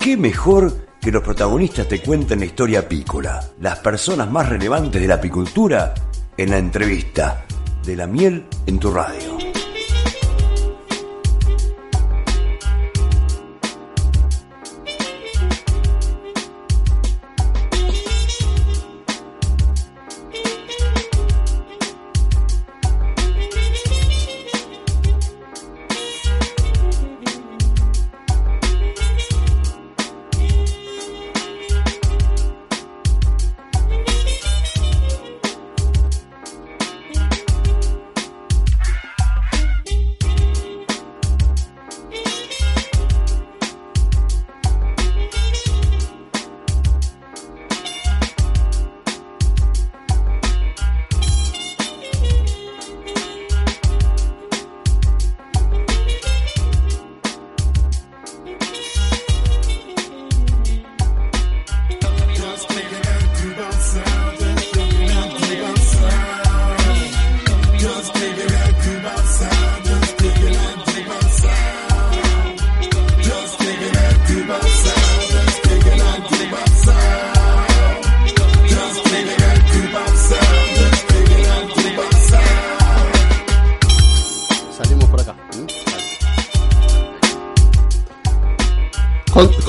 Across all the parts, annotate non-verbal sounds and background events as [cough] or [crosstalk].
¿Qué mejor que los protagonistas te cuenten la historia apícola? Las personas más relevantes de la apicultura en la entrevista de la miel en tu radio.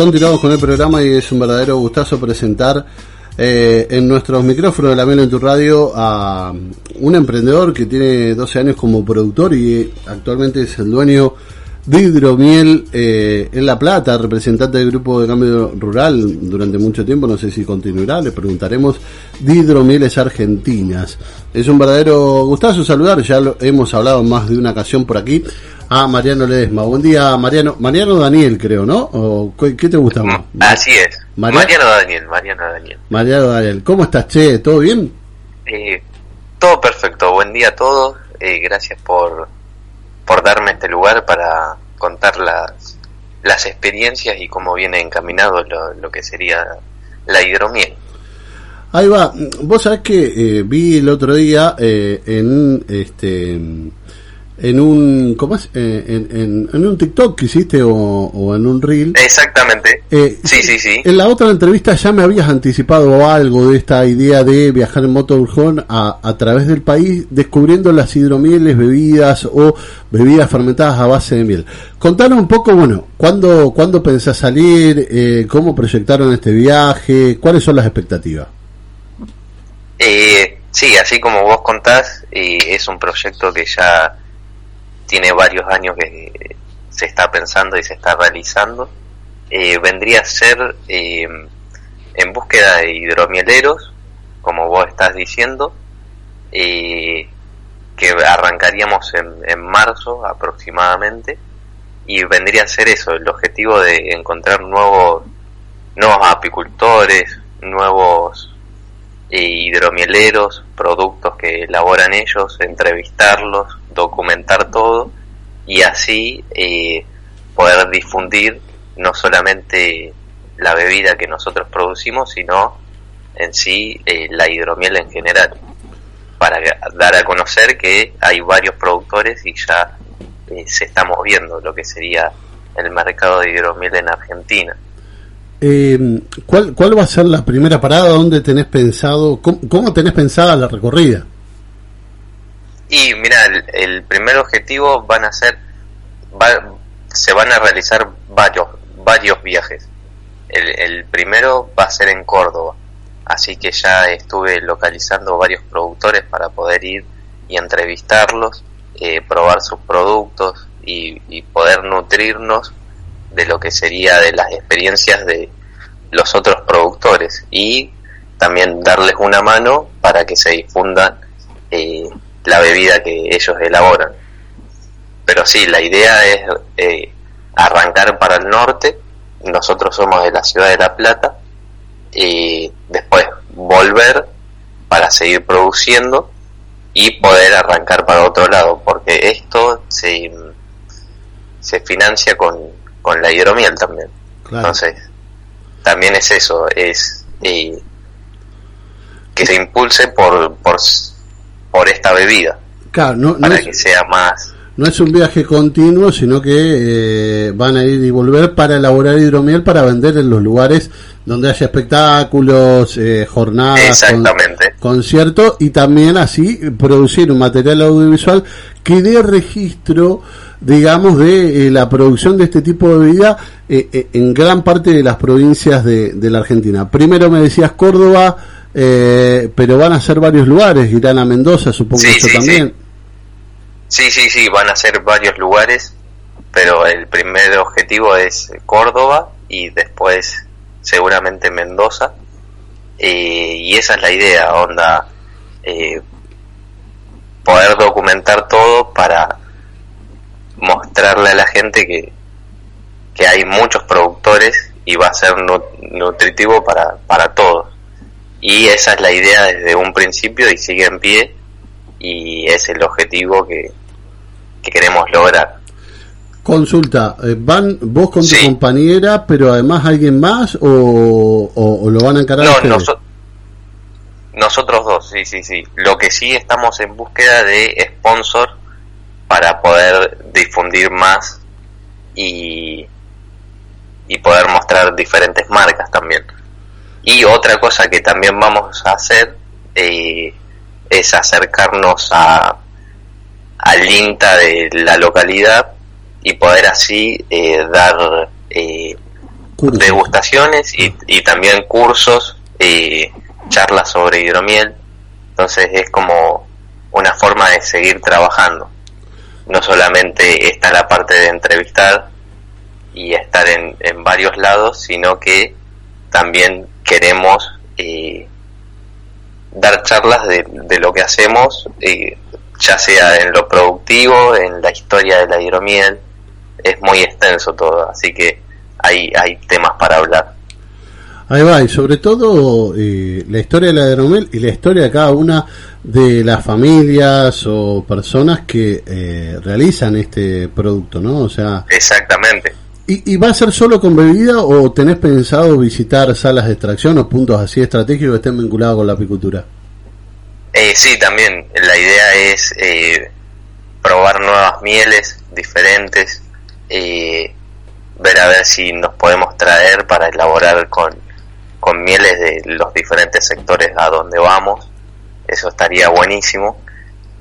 Continuamos con el programa y es un verdadero gustazo presentar eh, en nuestros micrófonos de la Miel en tu radio a un emprendedor que tiene 12 años como productor y actualmente es el dueño de Hidromiel eh, en La Plata, representante del Grupo de Cambio Rural durante mucho tiempo, no sé si continuará, le preguntaremos, de Hidromieles Argentinas. Es un verdadero gustazo saludar, ya lo hemos hablado más de una ocasión por aquí, a Mariano Ledesma. Buen día, Mariano. Mariano Daniel, creo, ¿no? ¿O ¿Qué te gusta más? Mm, así es. Mariano Daniel, Mariano Daniel. Mariano Daniel. ¿Cómo estás, Che? ¿Todo bien? Eh, todo perfecto. Buen día a todos. Eh, gracias por, por darme este lugar para contar las, las experiencias y cómo viene encaminado lo, lo que sería la hidromiel. Ahí va. Vos sabés que eh, vi el otro día eh, en este en un ¿cómo es? Eh, en, en, un TikTok que hiciste o, en un reel. Exactamente. Eh, sí sí sí. en la otra entrevista ya me habías anticipado algo de esta idea de viajar en motorhome a, a través del país descubriendo las hidromieles bebidas o bebidas fermentadas a base de miel. Contanos un poco bueno cuándo cuándo pensás salir eh, cómo proyectaron este viaje cuáles son las expectativas eh, sí así como vos contás es un proyecto que ya tiene varios años que se está pensando y se está realizando, eh, vendría a ser eh, en búsqueda de hidromieleros, como vos estás diciendo, eh, que arrancaríamos en, en, marzo aproximadamente, y vendría a ser eso, el objetivo de encontrar nuevos, nuevos apicultores, nuevos hidromieleros, productos que elaboran ellos, entrevistarlos, documentar todo y así eh, poder difundir no solamente la bebida que nosotros producimos, sino en sí eh, la hidromiel en general, para dar a conocer que hay varios productores y ya eh, se está moviendo lo que sería el mercado de hidromiel en Argentina. ¿cuál, ¿Cuál va a ser la primera parada? ¿Dónde tenés pensado? ¿Cómo, cómo tenés pensada la recorrida? Y mira, el, primer objetivo van a ser, se van a realizar varios, varios viajes. El, primero va a ser en Córdoba, así que ya estuve localizando varios productores para poder ir y entrevistarlos, eh, probar sus productos y, y poder nutrirnos de lo que sería de las experiencias de los otros productores y también darles una mano para que se difundan eh, la bebida que ellos elaboran. Pero sí, la idea es eh, arrancar para el norte, nosotros somos de la ciudad de La Plata, y después volver para seguir produciendo y poder arrancar para otro lado, porque esto se, se financia con, con la hidromiel también. Entonces, también es eso, es eh, que se impulse por, por por esta bebida. Claro, no, para que sea más no es un viaje continuo, sino que eh, van a ir y volver para elaborar hidromiel para vender en los lugares donde haya espectáculos, eh, jornadas, conciertos y también así producir un material audiovisual que dé registro, digamos, de eh, la producción de este tipo de bebida en gran parte de las provincias de, de la Argentina. Primero me decías Córdoba, pero van a ser varios lugares, irán a Mendoza, supongo que también. Sí, sí, sí, van a ser varios lugares, pero el primer objetivo es Córdoba y después seguramente Mendoza. Eh, y esa es la idea, onda, eh, poder documentar todo para mostrarle a la gente que, que hay muchos productores y va a ser nutritivo para, para todos. Y esa es la idea desde un principio y sigue en pie y es el objetivo que, que queremos lograr. Consulta, eh, ¿van vos con tu compañera, pero además alguien más o, lo van a encargar no, nosotros dos, sí, sí, sí. Lo que sí estamos en búsqueda de sponsor para poder difundir más y, y poder mostrar diferentes marcas también. Y otra cosa que también vamos a hacer eh, es acercarnos a al INTA de la localidad y poder así eh, dar eh, degustaciones y, y, también cursos, eh, charlas sobre hidromiel. Entonces es como una forma de seguir trabajando. No solamente está la parte de entrevistar y estar en, en varios lados, sino que también queremos dar charlas de, de, lo que hacemos ya sea en lo productivo, en la historia de la hidromiel, es muy extenso todo, así que hay, hay temas para hablar. Ahí va, y sobre todo eh, la historia de la hidromiel y la historia de cada una de las familias o personas que eh, realizan este producto, ¿no? O sea... Exactamente. ¿Y, ¿Y va a ser solo con bebida o tenés pensado visitar salas de extracción o puntos así estratégicos que estén vinculados con la apicultura? Eh, sí, también la idea es eh, probar nuevas mieles diferentes, eh, ver a ver si nos podemos traer para elaborar con, con mieles de los diferentes sectores a donde vamos. Eso estaría buenísimo.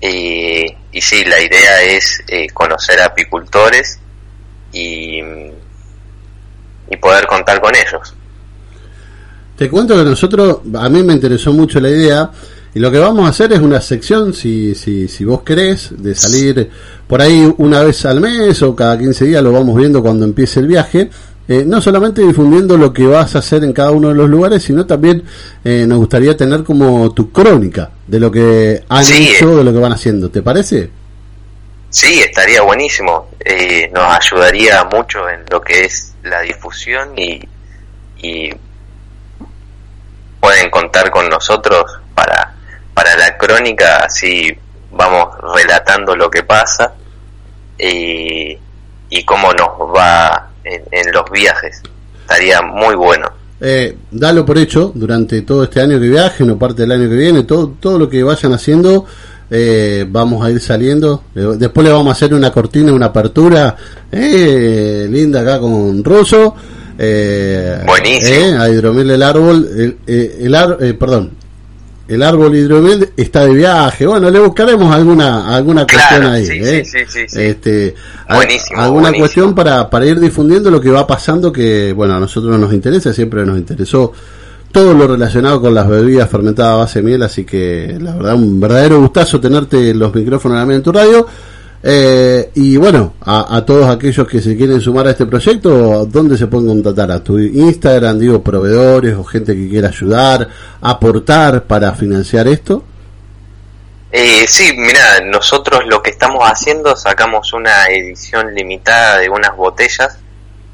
y sí, la idea es conocer a apicultores y, y poder contar con ellos. Te cuento que nosotros, a mí me interesó mucho la idea y lo que vamos a hacer es una sección, si, si, si vos querés, de salir por ahí una vez al mes o cada 15 días, lo vamos viendo cuando empiece el viaje. Eh, no solamente difundiendo lo que vas a hacer en cada uno de los lugares, sino también eh, nos gustaría tener como tu crónica de lo que han hecho, de lo que van haciendo. ¿Te parece? Sí, estaría buenísimo. Eh, nos ayudaría mucho en lo que es la difusión y, y pueden contar con nosotros para para la crónica así vamos relatando lo que pasa y, y cómo nos va en, los viajes. Estaría muy bueno. Eh, dalo por hecho durante todo este año que viajen o parte del año que viene, todo, todo lo que vayan haciendo. Eh, vamos a ir saliendo. Eh, después le vamos a hacer una cortina, una apertura eh, linda acá con Ruso. Eh, Buenísimo. a Hidromiel el árbol. El, el, perdón, el árbol hidromiel está de viaje. Bueno, le buscaremos alguna alguna cuestión ahí. ¿eh? este, alguna cuestión para, para ir difundiendo lo que va pasando, que bueno, a nosotros nos interesa, siempre nos interesó todo lo relacionado con las bebidas fermentadas a base de miel, así que la verdad, un verdadero gustazo tenerte los micrófonos en tu radio. Eh, y bueno, a, todos aquellos que se quieren sumar a este proyecto, ¿dónde se pueden contactar? ¿A tu Instagram, digo, proveedores o gente que quiera ayudar, aportar para financiar esto? Eh, sí, mira, nosotros lo que estamos haciendo, sacamos una edición limitada de unas botellas,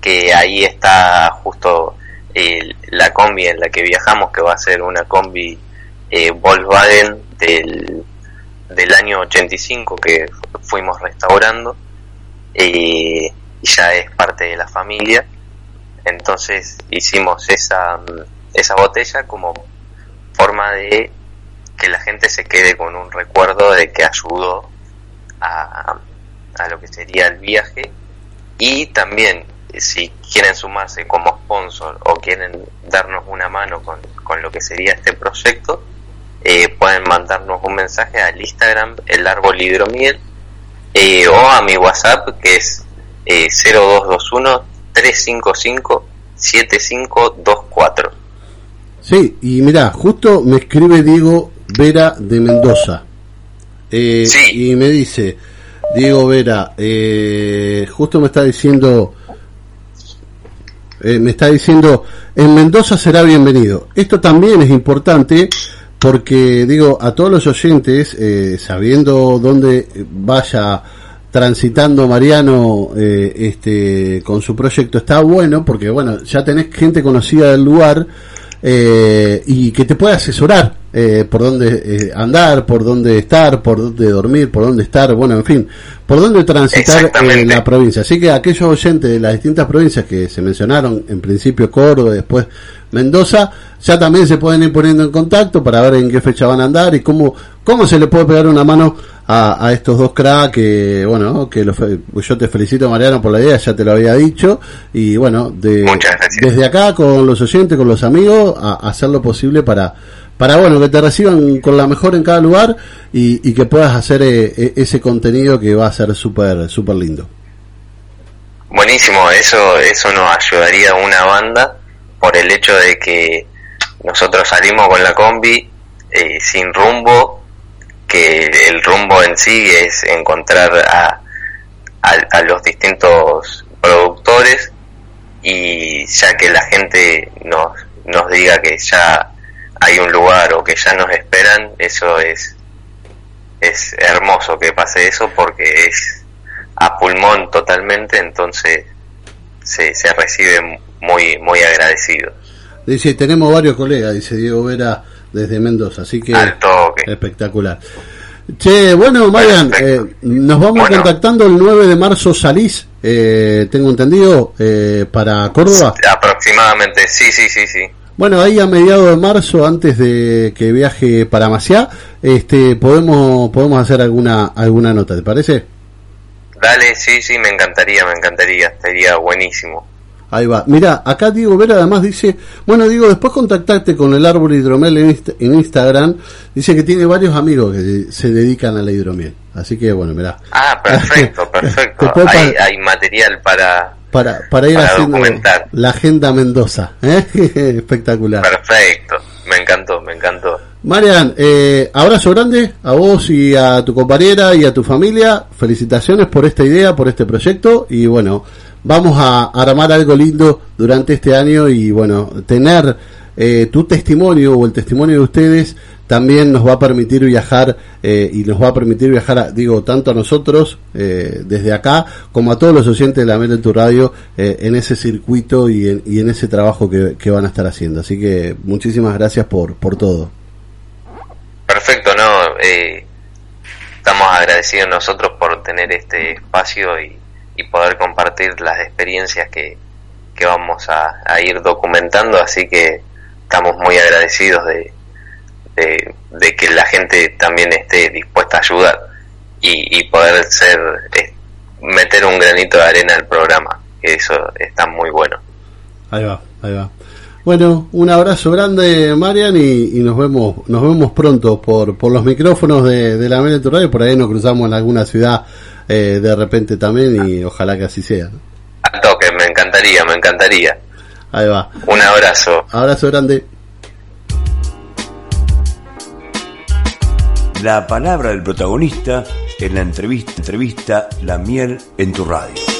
que ahí está justo la combi en la que viajamos, que va a ser una combi eh, Volkswagen del del año 85 que fuimos restaurando y ya es parte de la familia. Entonces hicimos esa, esa botella como forma de que la gente se quede con un recuerdo de que ayudó a, a lo que sería el viaje y también si quieren sumarse como sponsor o quieren darnos una mano con, con lo que sería este proyecto, eh, pueden mandarnos un mensaje al Instagram, el árbol hidromiel, eh, o a mi WhatsApp que es eh, 0221 355 7524. Sí, y mira, justo me escribe Diego Vera de Mendoza. Eh, Y me dice, Diego Vera, eh, justo me está diciendo, eh, me está diciendo, en Mendoza será bienvenido. Esto también es importante porque, digo, a todos los oyentes, eh, sabiendo dónde vaya transitando Mariano eh, este con su proyecto está bueno porque bueno ya tenés gente conocida del lugar eh, y que te puede asesorar eh, por dónde eh, andar, por dónde estar, por dónde dormir, por dónde estar, bueno, en fin, por dónde transitar en la provincia. Así que aquellos oyentes de las distintas provincias que se mencionaron, en principio Córdoba, después Mendoza, ya también se pueden ir poniendo en contacto para ver en qué fecha van a andar y cómo, cómo se le puede pegar una mano a, a estos dos cracks que, bueno, que los, yo te felicito Mariano por la idea, ya te lo había dicho, y bueno, de, desde acá con los oyentes, con los amigos, a, a hacer lo posible para, para bueno que te reciban con la mejor en cada lugar y, y que puedas hacer eh, ese contenido que va a ser súper súper lindo. Buenísimo eso eso nos ayudaría a una banda por el hecho de que nosotros salimos con la combi eh, sin rumbo que el rumbo en sí es encontrar a, a, a los distintos productores y ya que la gente nos nos diga que ya hay un lugar o que ya nos esperan, eso es, es hermoso que pase eso porque es a pulmón totalmente, entonces se, se recibe muy, muy agradecido. Dice, tenemos varios colegas, dice Diego Vera desde Mendoza, así que espectacular. Che, bueno, Marian, eh, nos vamos bueno. contactando el 9 de marzo salís, eh, tengo entendido, eh, para Córdoba. Aproximadamente, sí, sí, sí, sí. Bueno, ahí a mediados de marzo, antes de que viaje para Maciá, este, podemos, podemos hacer alguna, alguna nota, ¿te parece? Dale, sí, sí, me encantaría, me encantaría, estaría buenísimo. Ahí va. Mira, acá Diego Vera además dice, bueno, digo, después contactarte con el árbol hidromiel en, Inst en, Instagram, dice que tiene varios amigos que se dedican a la hidromiel. Así que, bueno, mira. Ah, perfecto, [laughs] perfecto. hay, hay material para, para, para ir para haciendo documentar. la agenda Mendoza. ¿eh? [laughs] Espectacular. Perfecto, me encantó, me encantó. Marian, eh, abrazo grande a vos y a tu compañera y a tu familia. Felicitaciones por esta idea, por este proyecto y bueno, vamos a armar algo lindo durante este año y bueno, tener eh, tu testimonio o el testimonio de ustedes también nos va a permitir viajar eh, y nos va a permitir viajar, digo, tanto a nosotros eh, desde acá como a todos los oyentes de la Mera en tu radio eh, en ese circuito y en, y en ese trabajo que, que, van a estar haciendo. Así que muchísimas gracias por, por todo. Perfecto, no, eh, estamos agradecidos nosotros por tener este espacio y, y poder compartir las experiencias que, que vamos a, ir documentando, así que estamos muy agradecidos de, de, que la gente también esté dispuesta a ayudar y, y poder ser eh, meter un granito de arena al programa que eso está muy bueno. Ahí va ahí va. Bueno un abrazo grande Marian y, nos vemos nos vemos pronto por por los micrófonos de, de la Mena Radio por ahí nos cruzamos en alguna ciudad eh, de repente también y ojalá que así sea. Al toque me encantaría me encantaría. Ahí va. Un abrazo. Abrazo grande. La palabra del protagonista en la entrevista, entrevista La miel en tu radio.